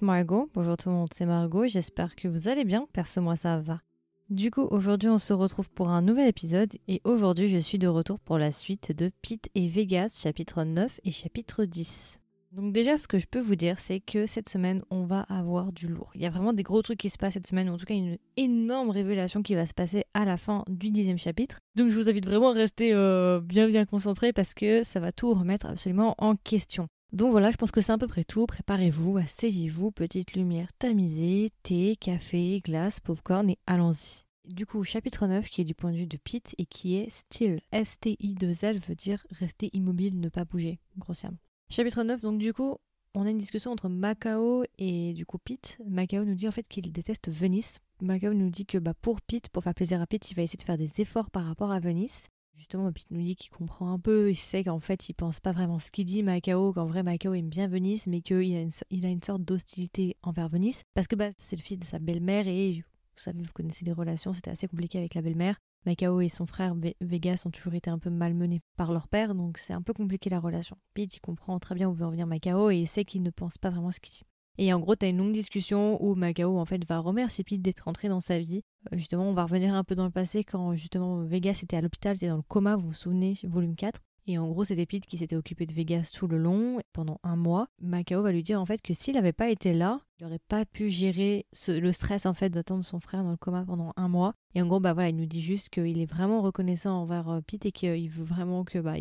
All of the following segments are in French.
Margot. Bonjour tout le monde, c'est Margot. J'espère que vous allez bien. Perso, moi ça va. Du coup, aujourd'hui, on se retrouve pour un nouvel épisode et aujourd'hui, je suis de retour pour la suite de Pete et Vegas, chapitre 9 et chapitre 10. Donc déjà, ce que je peux vous dire, c'est que cette semaine, on va avoir du lourd. Il y a vraiment des gros trucs qui se passent cette semaine, en tout cas une énorme révélation qui va se passer à la fin du dixième chapitre. Donc je vous invite vraiment à rester euh, bien bien concentré parce que ça va tout remettre absolument en question. Donc voilà, je pense que c'est à peu près tout. Préparez-vous, asseyez-vous, petite lumière tamisée, thé, café, glace, popcorn et allons-y. Du coup, chapitre 9 qui est du point de vue de Pete et qui est still. S-T-I-2-L veut dire rester immobile, ne pas bouger, grossièrement. Chapitre 9, donc du coup, on a une discussion entre Macao et du coup Pete. Macao nous dit en fait qu'il déteste Venise. Macao nous dit que bah, pour Pete, pour faire plaisir à Pete, il va essayer de faire des efforts par rapport à Venise. Justement, Pete nous dit qu'il comprend un peu, il sait qu'en fait il pense pas vraiment ce qu'il dit Macao, qu'en vrai Macao aime bien Venise, mais qu'il a une, sorte d'hostilité envers Venise, parce que bah, c'est le fils de sa belle-mère et vous savez, vous connaissez les relations, c'était assez compliqué avec la belle-mère. Macao et son frère Vegas ont toujours été un peu malmenés par leur père, donc c'est un peu compliqué la relation. Pete, il comprend très bien où veut en venir Macao et il sait qu'il ne pense pas vraiment ce qu'il dit. Et en gros, t'as une longue discussion où Macao en fait va remercier Pete d'être rentré dans sa vie. Euh, justement, on va revenir un peu dans le passé quand justement Vegas était à l'hôpital, était dans le coma, vous vous souvenez, volume 4. Et en gros, c'était Pete qui s'était occupé de Vegas tout le long, pendant un mois. Macao va lui dire en fait que s'il n'avait pas été là, il n'aurait pas pu gérer le stress en fait d'attendre son frère dans le coma pendant un mois. Et en gros, bah voilà, il nous dit juste qu'il est vraiment reconnaissant envers euh, Pete et qu'il veut vraiment que bah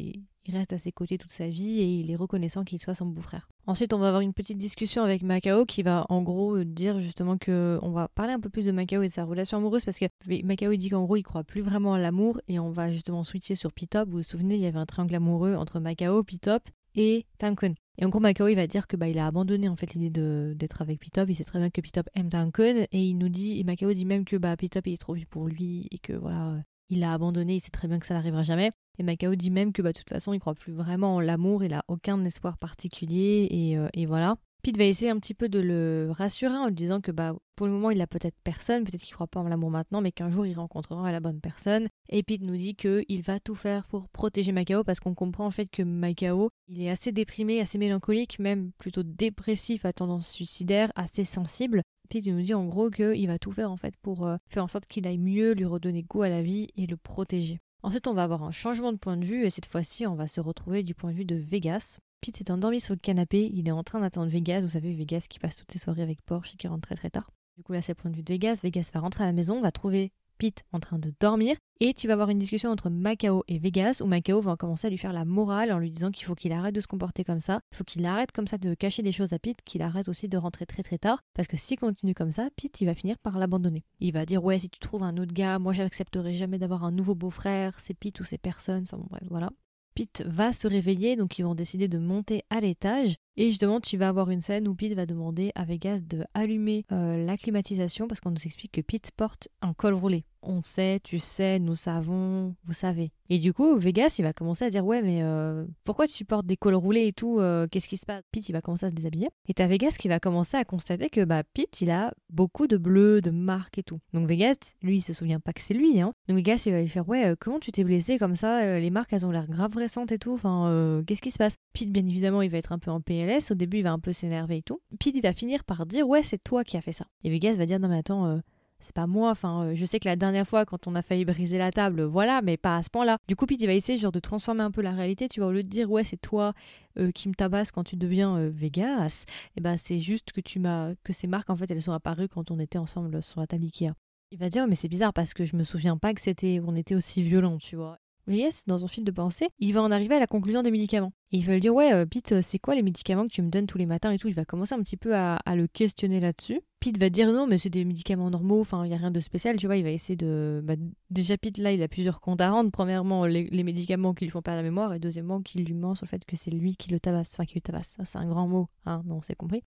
reste à ses côtés toute sa vie et il est reconnaissant qu'il soit son beau-frère. Ensuite, on va avoir une petite discussion avec Macao qui va en gros dire justement que on va parler un peu plus de Macao et de sa relation amoureuse parce que Macao dit qu'en gros il croit plus vraiment à l'amour et on va justement switcher sur Pitop. Vous vous souvenez, il y avait un triangle amoureux entre Macao, Pitop et Tankun. Et en gros, Macao, il va dire que bah, il a abandonné en fait l'idée d'être avec Pitop. Il sait très bien que Pitop aime Tankun et il nous dit, et Macao dit même que bah, Pitop il est trop vieux pour lui et que voilà, il a abandonné. Il sait très bien que ça n'arrivera jamais. Et Macao dit même que bah, de toute façon, il croit plus vraiment en l'amour. Il a aucun espoir particulier et, euh, et voilà. Pete va essayer un petit peu de le rassurer en lui disant que bah pour le moment il a peut-être personne, peut-être qu'il croit pas en l'amour maintenant, mais qu'un jour il rencontrera la bonne personne. Et Pete nous dit qu'il va tout faire pour protéger Macao parce qu'on comprend en fait que Macao il est assez déprimé, assez mélancolique, même plutôt dépressif à tendance suicidaire, assez sensible. Pete nous dit en gros qu'il va tout faire en fait pour euh, faire en sorte qu'il aille mieux, lui redonner goût à la vie et le protéger. Ensuite, on va avoir un changement de point de vue et cette fois-ci, on va se retrouver du point de vue de Vegas. Pete s'est endormi sur le canapé, il est en train d'attendre Vegas, vous savez Vegas qui passe toutes ses soirées avec Porsche et qui rentre très très tard. Du coup là c'est le point de vue de Vegas, Vegas va rentrer à la maison, va trouver Pete en train de dormir et tu vas avoir une discussion entre Macao et Vegas où Macao va commencer à lui faire la morale en lui disant qu'il faut qu'il arrête de se comporter comme ça, faut qu'il arrête comme ça de cacher des choses à Pete, qu'il arrête aussi de rentrer très très tard parce que s'il continue comme ça, Pete il va finir par l'abandonner. Il va dire ouais si tu trouves un autre gars, moi j'accepterai jamais d'avoir un nouveau beau-frère, c'est Pete ou c'est personne, enfin bon bref voilà. Pete va se réveiller, donc ils vont décider de monter à l'étage. Et justement, tu vas avoir une scène où Pete va demander à Vegas de allumer euh, la climatisation parce qu'on nous explique que Pete porte un col roulé. On sait, tu sais, nous savons, vous savez. Et du coup, Vegas, il va commencer à dire Ouais, mais euh, pourquoi tu portes des cols roulés et tout euh, Qu'est-ce qui se passe? Pete, il va commencer à se déshabiller. Et t'as Vegas qui va commencer à constater que bah, Pete, il a beaucoup de bleus, de marques et tout. Donc Vegas, lui, il se souvient pas que c'est lui. Hein. Donc Vegas, il va lui faire Ouais, comment tu t'es blessé comme ça Les marques, elles ont l'air grave récentes et tout. Enfin, qu'est-ce qui se passe? Pete, bien évidemment, il va être un peu en PLS au début, il va un peu s'énerver et tout. Puis il va finir par dire Ouais, c'est toi qui as fait ça. Et Vegas va dire Non, mais attends, euh, c'est pas moi. Enfin, euh, je sais que la dernière fois, quand on a failli briser la table, voilà, mais pas à ce point-là. Du coup, Pete, il va essayer genre de transformer un peu la réalité. Tu vois, au lieu de dire Ouais, c'est toi euh, qui me tabasse quand tu deviens Vegas, et eh ben c'est juste que tu m'as que ces marques, en fait, elles sont apparues quand on était ensemble sur la table Ikea. Il va dire mais c'est bizarre parce que je me souviens pas que c'était on était aussi violent, tu vois. Yes, dans son fil de pensée, il va en arriver à la conclusion des médicaments. Et il va lui dire Ouais, euh, Pete, euh, c'est quoi les médicaments que tu me donnes tous les matins et tout? Il va commencer un petit peu à, le questionner là-dessus. Pete va dire Non, mais c'est des médicaments normaux, enfin, il n'y a rien de spécial. Tu vois, il va essayer de. Bah, déjà, Pete, là, il a plusieurs comptes à rendre. Premièrement, les, médicaments qui lui font perdre la mémoire, et deuxièmement, qu'il lui ment sur le fait que c'est lui qui le tabasse. Enfin, qui le tabasse. C'est un grand mot, hein, mais on s'est compris.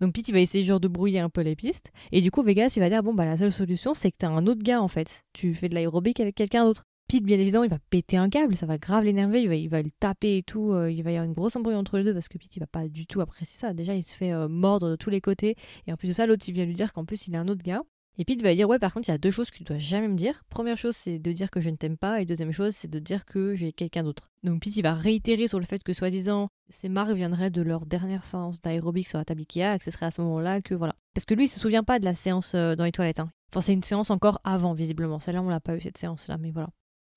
Donc Pete, il va essayer genre de brouiller un peu les pistes. Et du coup, Vegas, il va dire Bon, bah, la seule solution, c'est que t'as un autre gars, en fait. Tu fais de l'aérobic avec quelqu'un d'autre. Pete, bien évidemment, il va péter un câble, ça va grave l'énerver, il va, il va le taper et tout. Euh, il va y avoir une grosse embrouille entre les deux parce que Pete, il va pas du tout apprécier ça. Déjà, il se fait euh, mordre de tous les côtés. Et en plus de ça, l'autre, il vient lui dire qu'en plus, il a un autre gars. Et Pete va dire Ouais, par contre, il y a deux choses que tu dois jamais me dire. Première chose, c'est de dire que je ne t'aime pas. Et deuxième chose, c'est de dire que j'ai quelqu'un d'autre. Donc Pete, il va réitérer sur le fait que, soi-disant, ces marques viendraient de leur dernière séance d'aérobic sur la table Ikea, que ce serait à ce moment-là que voilà. Parce que lui, il se souvient pas de la séance euh, dans les toilettes. Hein. Enfin, c'est une séance encore avant, visiblement. Celle-là, on l'a pas eu cette séance-là, mais voilà.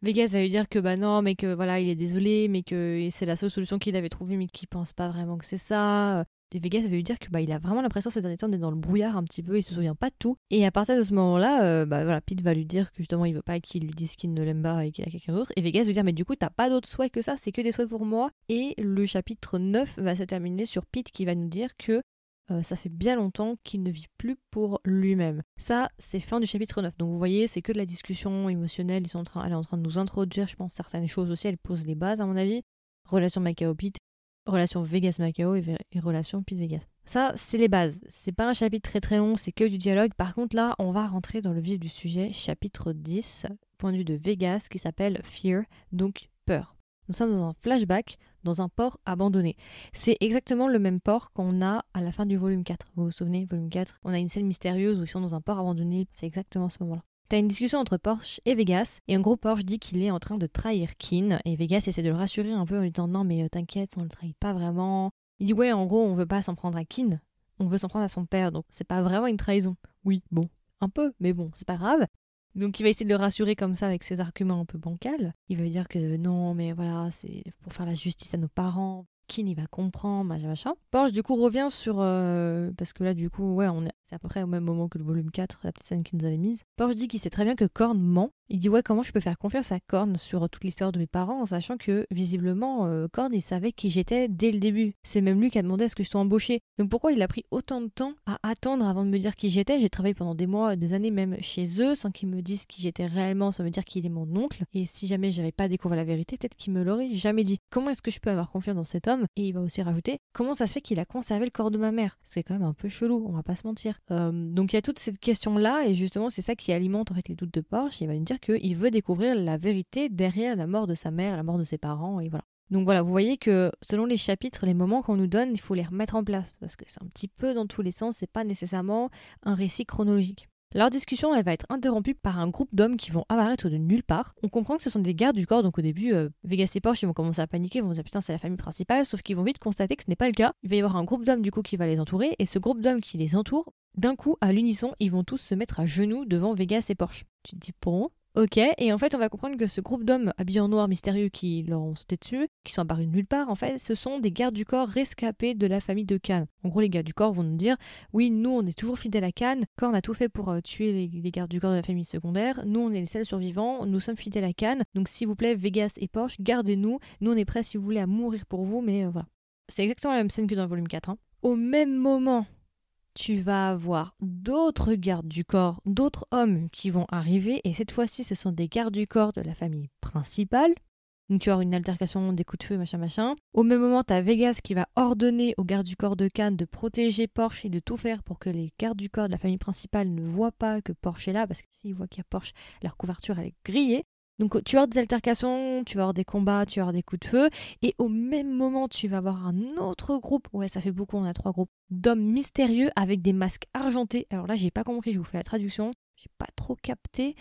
Vegas va lui dire que bah non, mais que voilà, il est désolé, mais que c'est la seule solution qu'il avait trouvée, mais qu'il pense pas vraiment que c'est ça. Et Vegas va lui dire que bah il a vraiment l'impression ces derniers temps d'être dans le brouillard un petit peu, il se souvient pas de tout. Et à partir de ce moment-là, euh, bah voilà, Pete va lui dire que justement il veut pas qu'il lui dise qu'il ne l'aime pas et qu'il a quelqu'un d'autre. Et Vegas va lui dire mais du coup t'as pas d'autres souhaits que ça, c'est que des souhaits pour moi. Et le chapitre 9 va se terminer sur Pete qui va nous dire que euh, ça fait bien longtemps qu'il ne vit plus pour lui-même. Ça, c'est fin du chapitre 9. Donc vous voyez, c'est que de la discussion émotionnelle. Ils sont en train, elle est en train de nous introduire, je pense, certaines choses aussi. Elle pose les bases, à mon avis. Relation Macao-Pete, relation Vegas-Macao et, et, relation Pete-Vegas. Ça, c'est les bases. C'est pas un chapitre très très long, c'est que du dialogue. Par contre, là, on va rentrer dans le vif du sujet, chapitre 10, point de vue de Vegas, qui s'appelle Fear, donc peur. Nous sommes dans un flashback dans un port abandonné. C'est exactement le même port qu'on a à la fin du volume 4. Vous vous souvenez, volume 4, on a une scène mystérieuse où ils sont dans un port abandonné. C'est exactement ce moment-là. T'as une discussion entre Porsche et Vegas, et en gros Porsche dit qu'il est en train de trahir Keen, et Vegas essaie de le rassurer un peu en lui disant non mais euh, t'inquiète, on le trahit pas vraiment. Il dit ouais en gros on veut pas s'en prendre à Keen, on veut s'en prendre à son père, donc c'est pas vraiment une trahison. Oui, bon, un peu, mais bon, c'est pas grave. Donc il va essayer de le rassurer comme ça avec ses arguments un peu bancals. Il va lui dire que non, mais voilà, c'est pour faire la justice à nos parents. Kin il va comprendre, machin, machin. Porsche du coup revient sur euh, parce que là du coup ouais on est c'est à peu près au même moment que le volume 4, la petite scène qu'il nous avait mise. Porsche dit qu'il sait très bien que Korn ment. Il dit ouais comment je peux faire confiance à Korn sur toute l'histoire de mes parents en sachant que visiblement euh, Korn il savait qui j'étais dès le début. C'est même lui qui a demandé à ce que je sois embauché. Donc pourquoi il a pris autant de temps à attendre avant de me dire qui j'étais? J'ai travaillé pendant des mois, des années même chez eux sans qu'ils me disent qui j'étais réellement. Ça veut dire qu'il est mon oncle. Et si jamais j'avais pas découvert la vérité, peut-être qu'il me l'aurait jamais dit. Comment est-ce que je peux avoir confiance dans cet homme? Et il va aussi rajouter comment ça se fait qu'il a conservé le corps de ma mère? C'est quand même un peu chelou, on va pas se mentir. Euh, donc il y a toute cette question là et justement c'est ça qui alimente en fait les doutes de Porsche. Il va nous dire qu'il veut découvrir la vérité derrière la mort de sa mère, la mort de ses parents et voilà. Donc voilà, vous voyez que selon les chapitres, les moments qu'on nous donne, il faut les remettre en place parce que c'est un petit peu dans tous les sens, c'est pas nécessairement un récit chronologique. Leur discussion, elle va être interrompue par un groupe d'hommes qui vont apparaître de nulle part. On comprend que ce sont des gardes du corps, donc au début, euh, Vegas et Porsche, ils vont commencer à paniquer, ils vont se dire putain, c'est la famille principale, sauf qu'ils vont vite constater que ce n'est pas le cas. Il va y avoir un groupe d'hommes du coup qui va les entourer, et ce groupe d'hommes qui les entoure, d'un coup, à l'unisson, ils vont tous se mettre à genoux devant Vegas et Porsche. Tu te dis bon, Ok, et en fait, on va comprendre que ce groupe d'hommes habillés en noir mystérieux qui leur ont sauté dessus, qui sont apparus nulle part, en fait, ce sont des gardes du corps rescapés de la famille de Khan. En gros, les gardes du corps vont nous dire Oui, nous, on est toujours fidèles à Khan. Khan a tout fait pour euh, tuer les, gardes du corps de la famille secondaire. Nous, on est les seuls survivants. Nous sommes fidèles à Khan. Donc, s'il vous plaît, Vegas et Porsche, gardez-nous. Nous, on est prêts, si vous voulez, à mourir pour vous, mais euh, voilà. C'est exactement la même scène que dans le volume 4. Hein. Au même moment tu vas avoir d'autres gardes du corps, d'autres hommes qui vont arriver, et cette fois-ci, ce sont des gardes du corps de la famille principale. Donc tu vas avoir une altercation, des coups de feu, machin, machin. Au même moment, tu as Vegas qui va ordonner aux gardes du corps de Cannes de protéger Porsche et de tout faire pour que les gardes du corps de la famille principale ne voient pas que Porsche est là, parce que s'ils voient qu'il y a Porsche, leur couverture, elle est grillée. Donc tu vas avoir des altercations, tu vas avoir des combats, tu vas avoir des coups de feu, et au même moment tu vas avoir un autre groupe, ouais ça fait beaucoup, on a trois groupes, d'hommes mystérieux avec des masques argentés. Alors là j'ai pas compris, je vous fais la traduction, j'ai pas trop capté,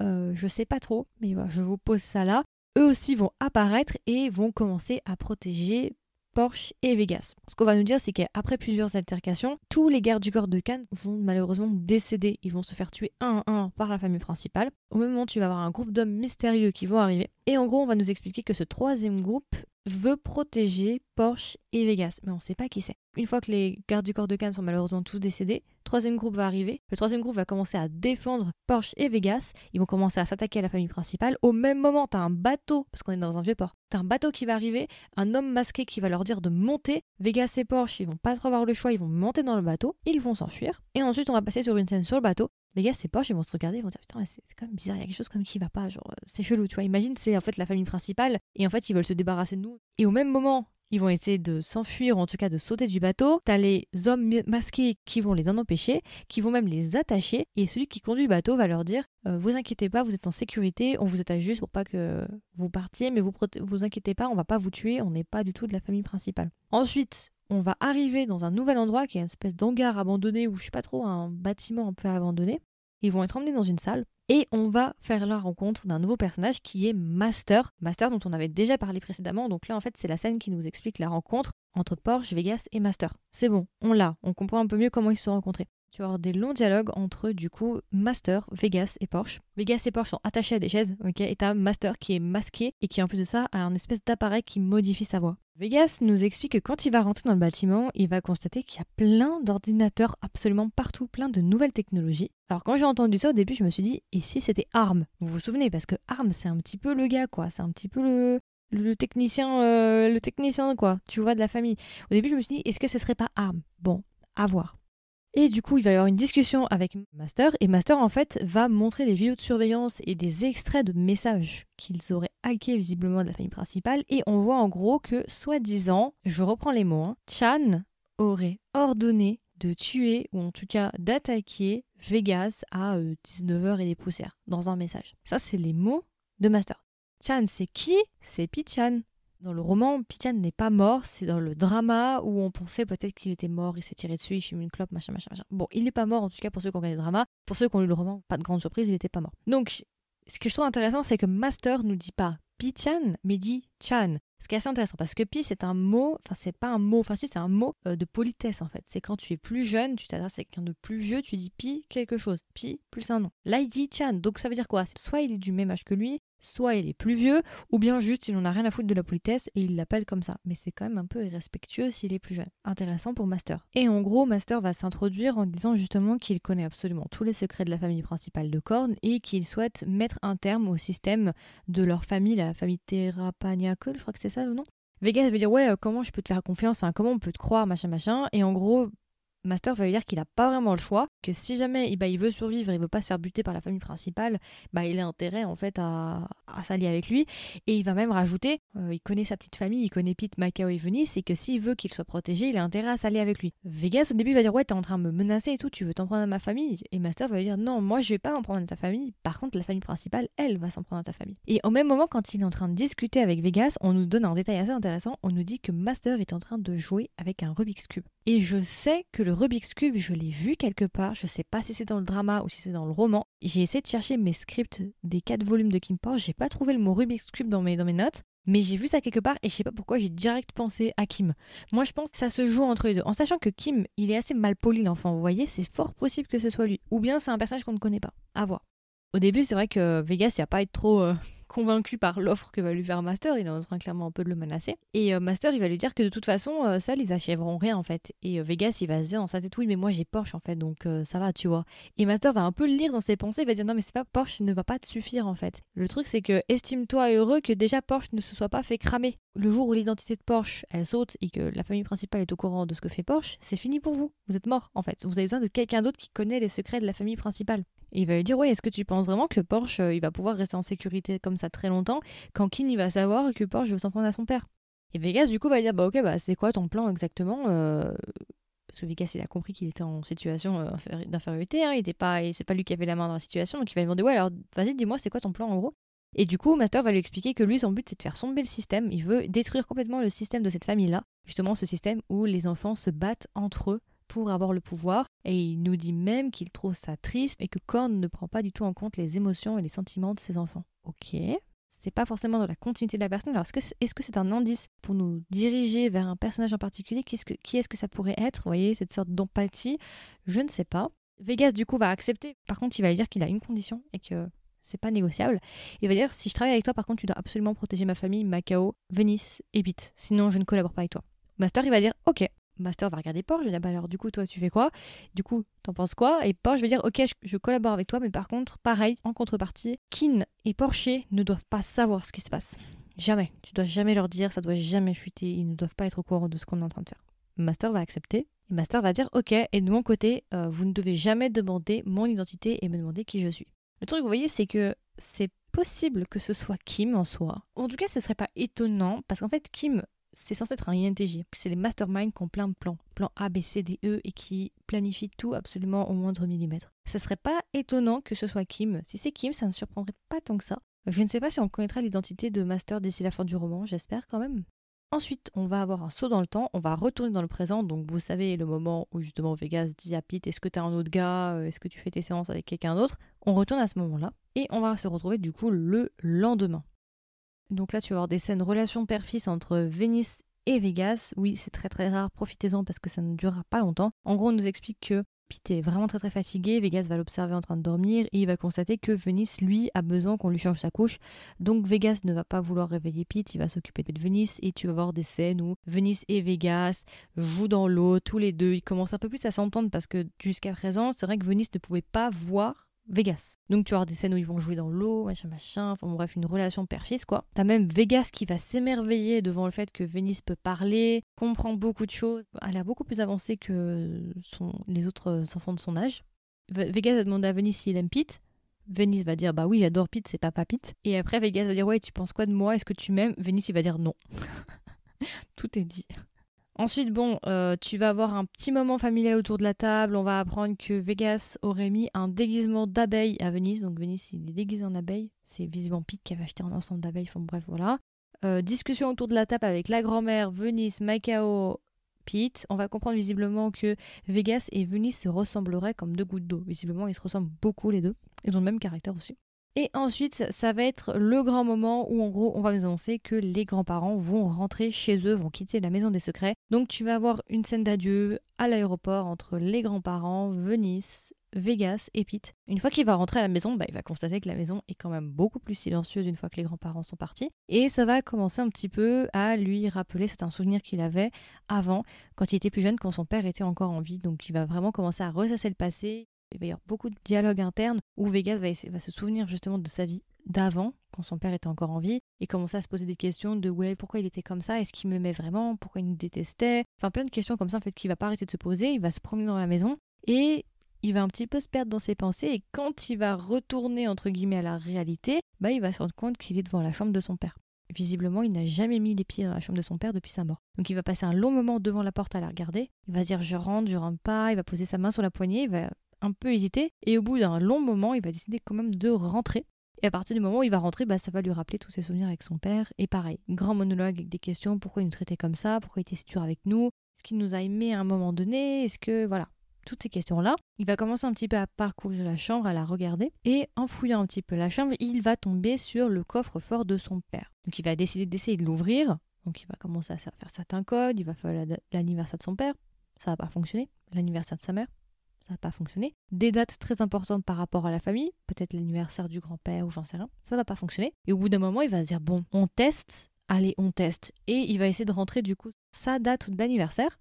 euh, je sais pas trop, mais voilà, je vous pose ça là. Eux aussi vont apparaître et vont commencer à protéger Porsche et Vegas. Ce qu'on va nous dire, c'est qu'après plusieurs altercations, tous les gardes du corps de Cannes vont malheureusement décéder. Ils vont se faire tuer un à un par la famille principale. Au même moment, tu vas avoir un groupe d'hommes mystérieux qui vont arriver. Et en gros, on va nous expliquer que ce troisième groupe veut protéger Porsche et Vegas, mais on ne sait pas qui c'est. Une fois que les gardes du corps de Cannes sont malheureusement tous décédés, le troisième groupe va arriver. Le troisième groupe va commencer à défendre Porsche et Vegas. Ils vont commencer à s'attaquer à la famille principale. Au même moment, t'as un bateau, parce qu'on est dans un vieux port. T'as un bateau qui va arriver, un homme masqué qui va leur dire de monter. Vegas et Porsche, ils vont pas trop avoir le choix, ils vont monter dans le bateau, ils vont s'enfuir. Et ensuite, on va passer sur une scène sur le bateau. Vegas et Porsche, ils vont se regarder, ils vont dire putain, c'est quand même bizarre, il y a quelque chose comme qui va pas, genre c'est chelou, tu vois. Imagine, c'est en fait la famille principale, et en fait, ils veulent se débarrasser de nous. Et au même moment, ils vont essayer de s'enfuir, ou en tout cas de sauter du bateau. T'as les hommes masqués qui vont les en empêcher, qui vont même les attacher, et celui qui conduit le bateau va leur dire euh, Vous inquiétez pas, vous êtes en sécurité, on vous attache juste pour pas que vous partiez, mais vous vous inquiétez pas, on va pas vous tuer, on n'est pas du tout de la famille principale. Ensuite, on va arriver dans un nouvel endroit qui est une espèce d'hangar abandonné ou je sais pas trop, un bâtiment un peu abandonné. ils vont être emmenés dans une salle et on va faire la rencontre d'un nouveau personnage qui est Master. Master dont on avait déjà parlé précédemment. Donc là, en fait, c'est la scène qui nous explique la rencontre entre Porsche, Vegas et Master. C'est bon, on l'a, on comprend un peu mieux comment ils se sont rencontrés. Tu vas avoir des longs dialogues entre du coup Master, Vegas et Porsche. Vegas et Porsche sont attachés à des chaises, ok Et t'as Master qui est masqué et qui en plus de ça a un espèce d'appareil qui modifie sa voix. Vegas nous explique que quand il va rentrer dans le bâtiment, il va constater qu'il y a plein d'ordinateurs absolument partout, plein de nouvelles technologies. Alors quand j'ai entendu ça au début, je me suis dit, et si c'était ARM? Vous vous souvenez? Parce que ARM, c'est un petit peu le gars, quoi. C'est un petit peu le, technicien, euh, le technicien, quoi. Tu vois, de la famille. Au début, je me suis dit, est-ce que ce serait pas ARM? Bon, à voir. Et du coup, il va y avoir une discussion avec Master, et Master, en fait, va montrer des vidéos de surveillance et des extraits de messages qu'ils auraient hackés visiblement de la famille principale, et on voit en gros que, soi-disant, je reprends les mots, hein, Chan aurait ordonné de tuer, ou en tout cas d'attaquer Vegas à 19h euh, et des poussières, dans un message. Ça, c'est les mots de Master. Chan, c'est qui? C'est Pichan. Dans le roman, Pitian n'est pas mort, c'est dans le drama où on pensait peut-être qu'il était mort, il s'est tiré dessus, il fume une clope, machin, machin, machin. Bon, il n'est pas mort en tout cas pour ceux qui ont regardé le drama. Pour ceux qui ont lu le roman, pas de grande surprise, il n'était pas mort. Donc, ce que je trouve intéressant, c'est que Master nous dit pas Pichan, mais dit Chan. Ce qui est assez intéressant parce que pi c'est un mot, enfin c'est pas un mot, enfin si c'est un mot euh, de politesse en fait. C'est quand tu es plus jeune, tu t'adresses à quelqu'un de plus vieux, tu dis pi quelque chose, pi plus un nom. Là il dit Chan, donc ça veut dire quoi? Soit il est du même âge que lui, soit il est plus vieux, ou bien juste il n'en a rien à foutre de la politesse et il l'appelle comme ça. Mais c'est quand même un peu irrespectueux s'il est plus jeune. Intéressant pour Master. Et en gros, Master va s'introduire en disant justement qu'il connaît absolument tous les secrets de la famille principale de Korn et qu'il souhaite mettre un terme au système de leur famille, la famille Terrapagnacle, je crois que c'est ça le nom. Vegas veut dire ouais euh, comment je peux te faire confiance, hein, comment on peut te croire, machin machin. Et en gros Master va dire qu'il n'a pas vraiment le choix, que si jamais bah, il veut survivre, il veut pas se faire buter par la famille principale, bah, il a intérêt en fait à, s'allier avec lui. Et il va même rajouter, euh, il connaît sa petite famille, il connaît Pete, Macao et Venice, et que s'il veut qu'il soit protégé, il a intérêt à s'allier avec lui. Vegas au début va dire ouais t'es en train de me menacer et tout, tu veux t'en prendre à ma famille? Et Master va dire non moi je vais pas en prendre à ta famille, par contre la famille principale elle va s'en prendre à ta famille. Et au même moment quand il est en train de discuter avec Vegas, on nous donne un détail assez intéressant, on nous dit que Master est en train de jouer avec un Rubik's Cube. Et je sais que le Rubik's Cube, je l'ai vu quelque part. Je sais pas si c'est dans le drama ou si c'est dans le roman. J'ai essayé de chercher mes scripts des quatre volumes de Kim Porsche. J'ai pas trouvé le mot Rubik's Cube dans mes, notes. Mais j'ai vu ça quelque part et je sais pas pourquoi j'ai direct pensé à Kim. Moi je pense que ça se joue entre les deux. En sachant que Kim, il est assez mal poli l'enfant, vous voyez, c'est fort possible que ce soit lui. Ou bien c'est un personnage qu'on ne connaît pas. À voir. Au début, c'est vrai que Vegas, il a pas être trop euh, convaincu par l'offre que va lui faire Master, il est en train clairement un peu de le menacer. Et euh, Master, il va lui dire que de toute façon, euh, seuls, ils achèveront rien en fait. Et euh, Vegas, il va se dire dans sa tête, oui, mais moi j'ai Porsche en fait, donc ça va, tu vois. Et Master va un peu le lire dans ses pensées, il va dire, non, mais c'est pas Porsche, ne va pas te suffire en fait. Le truc, c'est que estime-toi heureux que déjà Porsche ne se soit pas fait cramer. Le jour où l'identité de Porsche, elle saute et que la famille principale est au courant de ce que fait Porsche, c'est fini pour vous. Vous êtes mort en fait. Vous avez besoin de quelqu'un d'autre qui connaît les secrets de la famille principale. Et il va lui dire Ouais, est-ce que tu penses vraiment que Porsche euh, il va pouvoir rester en sécurité comme ça très longtemps quand Kin il va savoir que Porsche veut s'en prendre à son père? Et Vegas du coup va dire Bah ok, bah c'est quoi ton plan exactement euh... Parce que Vegas il a compris qu'il était en situation euh, d'infériorité, hein, il était pas, c'est pas lui qui avait la main dans la situation, donc il va lui demander Ouais, alors vas-y, dis-moi, c'est quoi ton plan en gros? Et du coup, Master va lui expliquer que lui, son but, c'est de faire tomber le système. Il veut détruire complètement le système de cette famille-là. Justement, ce système où les enfants se battent entre eux pour avoir le pouvoir. Et il nous dit même qu'il trouve ça triste et que Korn ne prend pas du tout en compte les émotions et les sentiments de ses enfants. Ok, c'est pas forcément dans la continuité de la personne. Alors, est-ce que c'est un indice pour nous diriger vers un personnage en particulier? Qui est-ce que, ça pourrait être? Vous voyez, cette sorte d'empathie? Je ne sais pas. Vegas, du coup, va accepter. Par contre, il va dire qu'il a une condition et que c'est pas négociable. Il va dire si je travaille avec toi, par contre, tu dois absolument protéger ma famille, Macao, Venice et Pete. Sinon, je ne collabore pas avec toi. Master, il va dire ok, Master va regarder Porsche, je vais dire bah alors du coup toi tu fais quoi? Du coup t'en penses quoi? Et Porsche va dire ok je, collabore avec toi mais par contre pareil en contrepartie Kin et Porsche ne doivent pas savoir ce qui se passe. Jamais. Tu dois jamais leur dire, ça doit jamais fuiter, ils ne doivent pas être au courant de ce qu'on est en train de faire. Master va accepter et Master va dire ok et de mon côté euh, vous ne devez jamais demander mon identité et me demander qui je suis. Le truc vous voyez c'est que c'est possible que ce soit Kim en soi. En tout cas, ce serait pas étonnant parce qu'en fait, Kim c'est censé être un INTJ. C'est les masterminds qui ont plein de plans, plans A, B, C, D, E, et qui planifient tout absolument au moindre millimètre. Ça serait pas étonnant que ce soit Kim. Si c'est Kim, ça ne surprendrait pas tant que ça. Je ne sais pas si on connaîtra l'identité de Master d'ici la fin du roman, j'espère quand même. Ensuite, on va avoir un saut dans le temps, on va retourner dans le présent. Donc, vous savez, le moment où justement Vegas dit à Pete Est-ce que tu as un autre gars? Est-ce que tu fais tes séances avec quelqu'un d'autre? On retourne à ce moment-là et on va se retrouver du coup le lendemain. Donc là, tu vas avoir des scènes relations père-fils entre Venice et Vegas. Oui, c'est très très rare, profitez-en parce que ça ne durera pas longtemps. En gros, on nous explique que Pete est vraiment très très fatigué, Vegas va l'observer en train de dormir et il va constater que Venice, lui, a besoin qu'on lui change sa couche. Donc Vegas ne va pas vouloir réveiller Pete, il va s'occuper de Venice et tu vas voir des scènes où Venice et Vegas jouent dans l'eau, tous les deux. Ils commencent un peu plus à s'entendre parce que jusqu'à présent, c'est vrai que Venice ne pouvait pas voir Vegas. Donc tu vas des scènes où ils vont jouer dans l'eau, machin machin, enfin bref, une relation père-fils quoi. T'as même Vegas qui va s'émerveiller devant le fait que Venice peut parler, comprend beaucoup de choses, elle a beaucoup plus avancé que les autres enfants de son âge. Vegas a demandé à Venice s'il aime Pete. Venice va dire bah oui j'adore Pete, c'est papa Pete. Et après Vegas va dire ouais tu penses quoi de moi, est-ce que tu m'aimes? Venice il va dire non. Tout est dit. Ensuite, bon, euh, tu vas avoir un petit moment familial autour de la table. On va apprendre que Vegas aurait mis un déguisement d'abeille à Venise. Donc Venise, il est déguisé en abeille. C'est visiblement Pete qui avait acheté un ensemble d'abeilles. Enfin bref, voilà. Euh, discussion autour de la table avec la grand-mère, Venise, Macao, Pete. On va comprendre visiblement que Vegas et Venise se ressembleraient comme deux gouttes d'eau. Visiblement, ils se ressemblent beaucoup les deux. Ils ont le même caractère aussi. Et ensuite, ça va être le grand moment où en gros, on va nous annoncer que les grands-parents vont rentrer chez eux, vont quitter la maison des secrets. Donc tu vas avoir une scène d'adieu à l'aéroport entre les grands-parents, Venice, Vegas et Pete. Une fois qu'il va rentrer à la maison, bah, il va constater que la maison est quand même beaucoup plus silencieuse une fois que les grands-parents sont partis. Et ça va commencer un petit peu à lui rappeler certains souvenirs qu'il avait avant, quand il était plus jeune, quand son père était encore en vie. Donc il va vraiment commencer à ressasser le passé il va y avoir beaucoup de dialogues internes où Vegas va, se souvenir justement de sa vie d'avant, quand son père était encore en vie, et commencer à se poser des questions de ouais, pourquoi il était comme ça, est-ce qu'il m'aimait vraiment, pourquoi il nous détestait, enfin plein de questions comme ça en fait qu'il va pas arrêter de se poser, il va se promener dans la maison et il va un petit peu se perdre dans ses pensées et quand il va retourner entre guillemets à la réalité, bah il va se rendre compte qu'il est devant la chambre de son père. Visiblement, il n'a jamais mis les pieds dans la chambre de son père depuis sa mort. Donc il va passer un long moment devant la porte à la regarder. Il va dire je rentre, je rentre pas. Il va poser sa main sur la poignée. Il va un peu hésité, et au bout d'un long moment, il va décider quand même de rentrer. Et à partir du moment où il va rentrer, bah, ça va lui rappeler tous ses souvenirs avec son père. Et pareil, grand monologue avec des questions, pourquoi il nous traitait comme ça, pourquoi il était si dur avec nous, est-ce qu'il nous a aimés à un moment donné, est-ce que... Voilà, toutes ces questions-là. Il va commencer un petit peu à parcourir la chambre, à la regarder, et en fouillant un petit peu la chambre, il va tomber sur le coffre-fort de son père. Donc il va décider d'essayer de l'ouvrir, donc il va commencer à faire certains codes, il va faire l'anniversaire de son père, ça va pas fonctionner, l'anniversaire de sa mère, ça n'a pas fonctionné. Des dates très importantes par rapport à la famille, peut-être l'anniversaire du grand-père ou j'en sais rien, ça va pas fonctionner. Et au bout d'un moment, il va se dire bon, on teste, allez, on teste. Et il va essayer de rentrer du coup sa date d'anniversaire.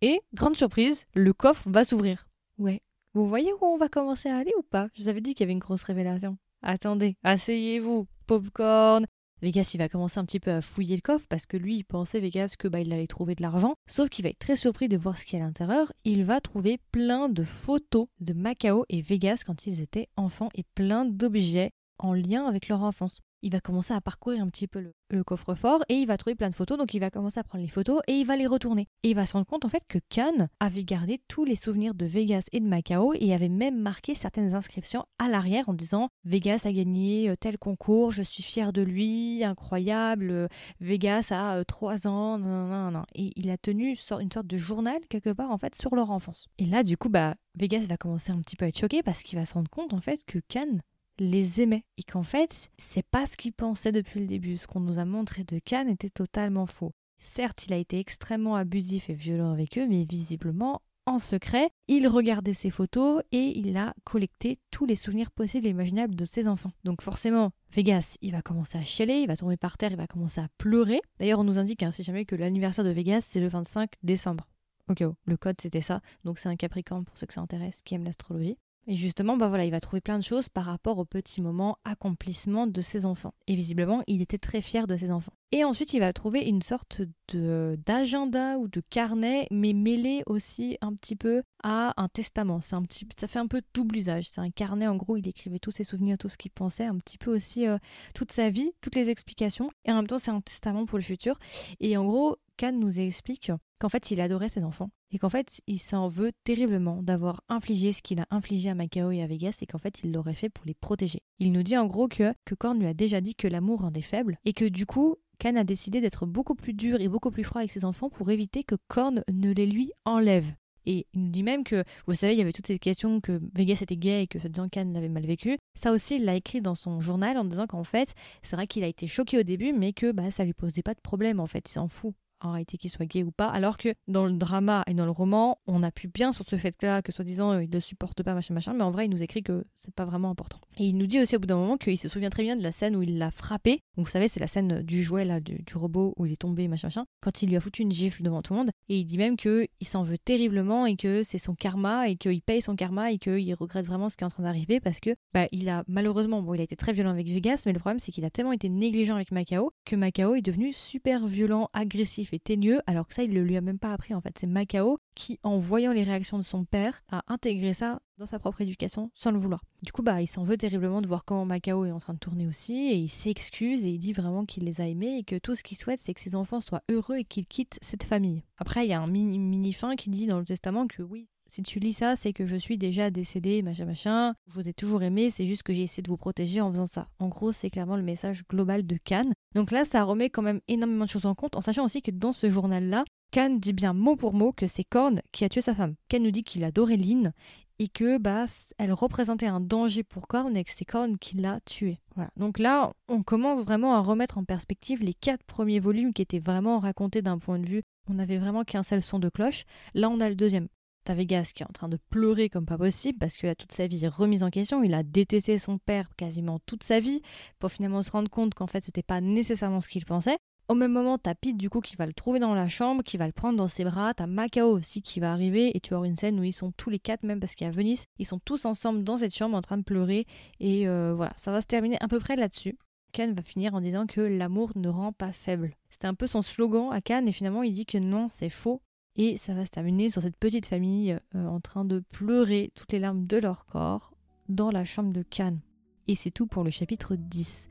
Et, grande surprise, le coffre va s'ouvrir. Ouais. Vous voyez où on va commencer à aller ou pas? Je vous avais dit qu'il y avait une grosse révélation. Attendez, asseyez-vous. Popcorn, Vegas, il va commencer un petit peu à fouiller le coffre parce que lui, il pensait, Vegas, que bah, il allait trouver de l'argent. Sauf qu'il va être très surpris de voir ce qu'il y a à l'intérieur. Il va trouver plein de photos de Macao et Vegas quand ils étaient enfants et plein d'objets en lien avec leur enfance il va commencer à parcourir un petit peu le, coffre-fort et il va trouver plein de photos. Donc il va commencer à prendre les photos et il va les retourner. Et il va se rendre compte en fait que Khan avait gardé tous les souvenirs de Vegas et de Macao et avait même marqué certaines inscriptions à l'arrière en disant Vegas a gagné euh, tel concours, je suis fier de lui, incroyable, euh, Vegas a 3 euh, ans, non, Et il a tenu une sorte de journal quelque part en fait sur leur enfance. Et là du coup bah Vegas va commencer un petit peu à être choqué parce qu'il va se rendre compte en fait que Khan les aimait et qu'en fait, c'est pas ce qu'il pensait depuis le début. Ce qu'on nous a montré de Cannes était totalement faux. Certes, il a été extrêmement abusif et violent avec eux, mais visiblement, en secret, il regardait ses photos et il a collecté tous les souvenirs possibles et imaginables de ses enfants. Donc forcément, Vegas, il va commencer à chialer, il va tomber par terre, il va commencer à pleurer. D'ailleurs, on nous indique, hein, jamais, que l'anniversaire de Vegas, c'est le 25 décembre. Ok, oh, le code c'était ça, donc c'est un Capricorne pour ceux que ça intéresse, qui aiment l'astrologie. Et justement, bah voilà, il va trouver plein de choses par rapport au petit moment accomplissement de ses enfants. Et visiblement, il était très fier de ses enfants. Et ensuite, il va trouver une sorte de d'agenda ou de carnet, mais mêlé aussi un petit peu à un testament. C'est un petit, ça fait un peu double usage. C'est un carnet, en gros, il écrivait tous ses souvenirs, tout ce qu'il pensait, un petit peu aussi euh, toute sa vie, toutes les explications. Et en même temps, c'est un testament pour le futur. Et en gros, Khan nous explique qu'en fait, il adorait ses enfants et qu'en fait, il s'en veut terriblement d'avoir infligé ce qu'il a infligé à Macao et à Vegas et qu'en fait, il l'aurait fait pour les protéger. Il nous dit en gros que, que Korn lui a déjà dit que l'amour rendait faible et que du coup, Kan a décidé d'être beaucoup plus dur et beaucoup plus froid avec ses enfants pour éviter que Korn ne les lui enlève. Et il nous dit même que, vous savez, il y avait toutes ces questions que Vegas était gay et que disant Kan l'avait mal vécu. Ça aussi, il l'a écrit dans son journal en disant qu'en fait, c'est vrai qu'il a été choqué au début, mais que bah, ça lui posait pas de problème en fait, il s'en fout en réalité qu'il soit gay ou pas, alors que dans le drama et dans le roman, on appuie bien sur ce fait-là que soi-disant euh, il ne supporte pas machin machin, mais en vrai il nous écrit que c'est pas vraiment important. Et il nous dit aussi au bout d'un moment qu'il se souvient très bien de la scène où il l'a frappé. Vous savez, c'est la scène du jouet là, du, robot où il est tombé machin machin, quand il lui a foutu une gifle devant tout le monde. Et il dit même que il s'en veut terriblement et que c'est son karma et qu'il paye son karma et qu'il regrette vraiment ce qui est en train d'arriver parce que bah, il a malheureusement, bon, il a été très violent avec Vegas, mais le problème c'est qu'il a tellement été négligent avec Macao que Macao est devenu super violent, agressif teigneux alors que ça, il ne lui a même pas appris en fait. C'est Macao qui, en voyant les réactions de son père, a intégré ça dans sa propre éducation sans le vouloir. Du coup, bah, il s'en veut terriblement de voir comment Macao est en train de tourner aussi, et il s'excuse et il dit vraiment qu'il les a aimés et que tout ce qu'il souhaite, c'est que ses enfants soient heureux et qu'ils quittent cette famille. Après, il y a un mini, mini fin qui dit dans le testament que oui, si tu lis ça, c'est que je suis déjà décédé, machin machin. Je vous ai toujours aimé, c'est juste que j'ai essayé de vous protéger en faisant ça. En gros, c'est clairement le message global de Cannes. Donc là, ça remet quand même énormément de choses en compte, en sachant aussi que dans ce journal-là, Cannes dit bien mot pour mot que c'est Korn qui a tué sa femme. Cannes nous dit qu'il adorait Lynn et que bah elle représentait un danger pour Korn et que c'est Korn qui l'a tué. Donc là, on commence vraiment à remettre en perspective les quatre premiers volumes qui étaient vraiment racontés d'un point de vue. On n'avait vraiment qu'un seul son de cloche. Là, on a le deuxième. T'as Vegas qui est en train de pleurer comme pas possible parce que toute sa vie est remise en question. Il a détesté son père quasiment toute sa vie pour finalement se rendre compte qu'en fait c'était pas nécessairement ce qu'il pensait. Au même moment, t'as Pete du coup qui va le trouver dans la chambre, qui va le prendre dans ses bras. T'as Macao aussi qui va arriver et tu auras une scène où ils sont tous les quatre, même parce qu'il y a Venise, ils sont tous ensemble dans cette chambre en train de pleurer. Et euh, voilà, ça va se terminer à peu près là-dessus. Ken va finir en disant que l'amour ne rend pas faible. C'était un peu son slogan à Cannes et finalement il dit que non, c'est faux. Et ça va se terminer sur cette petite famille euh, en train de pleurer toutes les larmes de leur corps dans la chambre de Cannes. Et c'est tout pour le chapitre 10.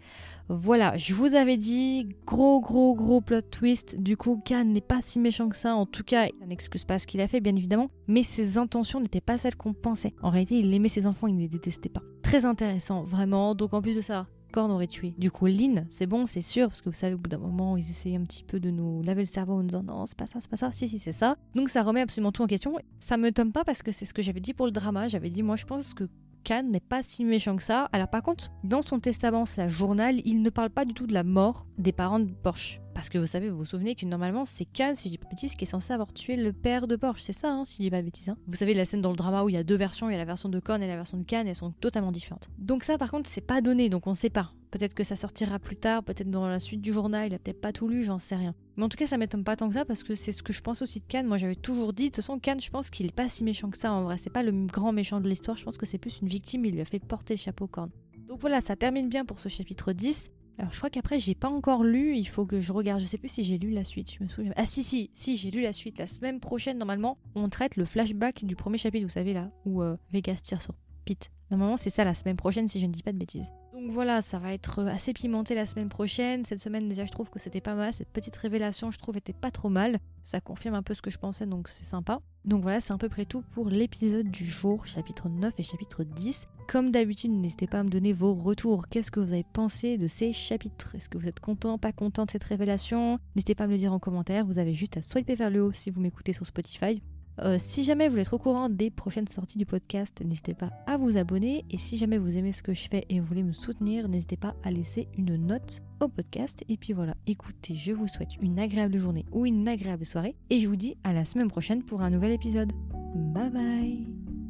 Voilà, je vous avais dit, gros gros gros plot twist. Du coup, Cannes n'est pas si méchant que ça. En tout cas, il n'excuse pas ce qu'il a fait, bien évidemment. Mais ses intentions n'étaient pas celles qu'on pensait. En réalité, il aimait ses enfants, il ne les détestait pas. Très intéressant, vraiment. Donc en plus de ça, Korn aurait tué. Du coup, Lynn, c'est bon, c'est sûr, parce que vous savez, au bout d'un moment, ils essayaient un petit peu de nous laver le cerveau en nous disant non, c'est pas ça, c'est pas ça, si, si, c'est ça. Donc ça remet absolument tout en question. Ça me tombe pas parce que c'est ce que j'avais dit pour le drama. J'avais dit, moi, je pense que Khan n'est pas si méchant que ça. Alors par contre, dans son testament, la journal, il ne parle pas du tout de la mort des parents de Porsche. Parce que vous savez, vous vous souvenez que normalement c'est Khan, si je dis pas de qui est censé avoir tué le père de Porsche. C'est ça, hein, si je dis pas de. Hein. Vous savez la scène dans le drama où il y a deux versions, il y a la version de Korn et la version de Khan, elles sont totalement différentes. Donc ça par contre c'est pas donné, donc on sait pas. Peut-être que ça sortira plus tard, peut-être dans la suite du journal, il a peut-être pas tout lu, j'en sais rien. Mais en tout cas ça m'étonne pas tant que ça parce que c'est ce que je pense aussi de Khan. Moi j'avais toujours dit, de toute façon Khan je pense qu'il est pas si méchant que ça en vrai. C'est pas le grand méchant de l'histoire, je pense que c'est plus une victime, il lui a fait porter le chapeau Korn. Donc voilà, ça termine bien pour ce chapitre 10. Alors je crois qu'après j'ai pas encore lu, il faut que je regarde, je sais plus si j'ai lu la suite, je me souviens. Ah si si, si j'ai lu la suite. La semaine prochaine normalement, on traite le flashback du premier chapitre, vous savez là, où euh, Vegas tire sur Pete. Normalement c'est ça la semaine prochaine si je ne dis pas de bêtises. Donc voilà, ça va être assez pimenté la semaine prochaine. Cette semaine déjà je trouve que c'était pas mal, cette petite révélation je trouve était pas trop mal. Ça confirme un peu ce que je pensais donc c'est sympa. Donc voilà, c'est à peu près tout pour l'épisode du jour, chapitre 9 et chapitre 10. Comme d'habitude, n'hésitez pas à me donner vos retours. Qu'est-ce que vous avez pensé de ces chapitres? Est-ce que vous êtes content, pas content de cette révélation? N'hésitez pas à me le dire en commentaire. Vous avez juste à swiper vers le haut si vous m'écoutez sur Spotify. Euh, si jamais vous voulez être au courant des prochaines sorties du podcast, n'hésitez pas à vous abonner. Et si jamais vous aimez ce que je fais et vous voulez me soutenir, n'hésitez pas à laisser une note au podcast. Et puis voilà, écoutez, je vous souhaite une agréable journée ou une agréable soirée. Et je vous dis à la semaine prochaine pour un nouvel épisode. Bye bye